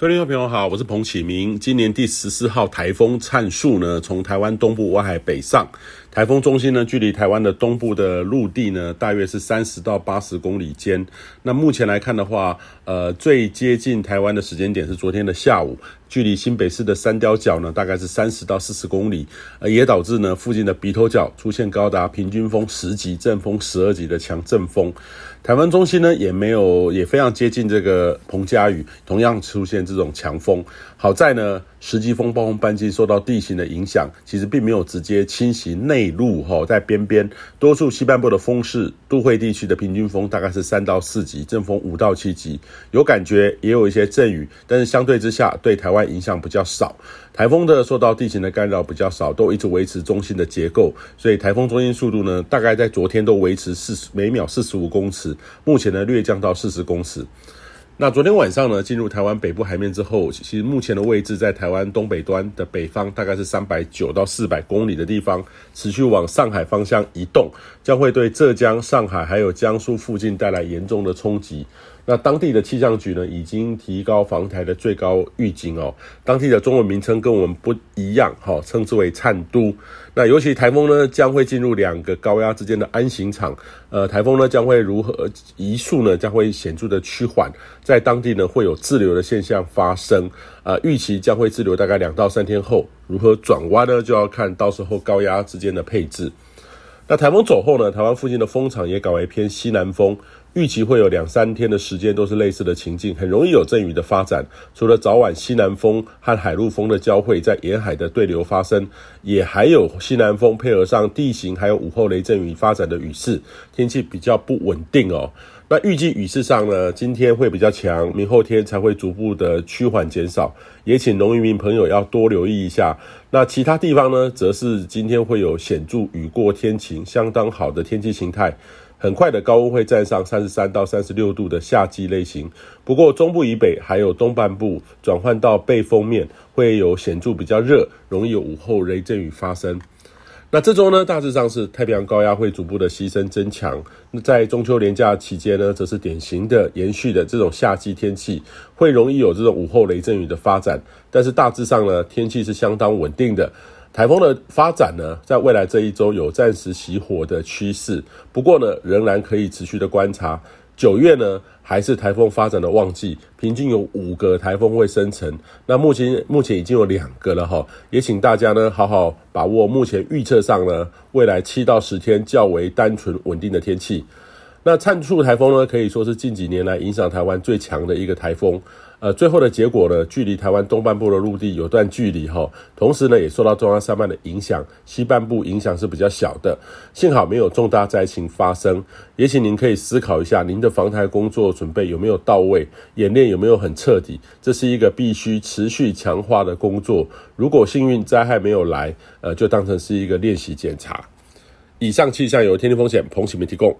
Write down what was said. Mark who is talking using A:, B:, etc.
A: 各位听众朋友好，我是彭启明。今年第十四号台风灿树呢，从台湾东部外海北上，台风中心呢，距离台湾的东部的陆地呢，大约是三十到八十公里间。那目前来看的话，呃，最接近台湾的时间点是昨天的下午，距离新北市的三貂角呢，大概是三十到四十公里，呃，也导致呢附近的鼻头角出现高达平均风十级、阵风十二级的强阵风。台湾中心呢也没有，也非常接近这个澎嘉语，同样出现这种强风。好在呢，十级风暴风半径受到地形的影响，其实并没有直接侵袭内陆哈，在边边多数西半部的风势，都会地区的平均风大概是三到四级，阵风五到七级，有感觉也有一些阵雨，但是相对之下对台湾影响比较少。台风的受到地形的干扰比较少，都一直维持中心的结构，所以台风中心速度呢，大概在昨天都维持四十每秒四十五公尺，目前呢略降到四十公尺。那昨天晚上呢，进入台湾北部海面之后，其实目前的位置在台湾东北端的北方，大概是三百九到四百公里的地方，持续往上海方向移动，将会对浙江、上海还有江苏附近带来严重的冲击。那当地的气象局呢，已经提高防台的最高预警哦。当地的中文名称跟我们不一样，哈，称之为灿都。那尤其台风呢，将会进入两个高压之间的安行场。呃，台风呢将会如何移速呢？将会显著的趋缓，在当地呢会有滞留的现象发生。呃，预期将会滞留大概两到三天后，如何转弯呢？就要看到时候高压之间的配置。那台风走后呢，台湾附近的风场也改为偏西南风。预期会有两三天的时间都是类似的情境，很容易有阵雨的发展。除了早晚西南风和海陆风的交汇，在沿海的对流发生，也还有西南风配合上地形，还有午后雷阵雨发展的雨势，天气比较不稳定哦。那预计雨势上呢，今天会比较强，明后天才会逐步的趋缓减少。也请农渔民朋友要多留意一下。那其他地方呢，则是今天会有显著雨过天晴，相当好的天气形态。很快的高温会站上三十三到三十六度的夏季类型，不过中部以北还有东半部转换到背风面，会有显著比较热，容易有午后雷阵雨发生。那这周呢，大致上是太平洋高压会逐步的牺牲增强。那在中秋连假期间呢，则是典型的延续的这种夏季天气，会容易有这种午后雷阵雨的发展。但是大致上呢，天气是相当稳定的。台风的发展呢，在未来这一周有暂时熄火的趋势，不过呢，仍然可以持续的观察。九月呢，还是台风发展的旺季，平均有五个台风会生成。那目前目前已经有两个了哈，也请大家呢好好把握目前预测上呢，未来七到十天较为单纯稳定的天气。那灿树台风呢，可以说是近几年来影响台湾最强的一个台风。呃，最后的结果呢，距离台湾东半部的陆地有段距离哈，同时呢，也受到中央山脉的影响，西半部影响是比较小的，幸好没有重大灾情发生。也请您可以思考一下，您的防台工作准备有没有到位，演练有没有很彻底，这是一个必须持续强化的工作。如果幸运灾害没有来，呃，就当成是一个练习检查。以上气象由天气风险彭启明提供。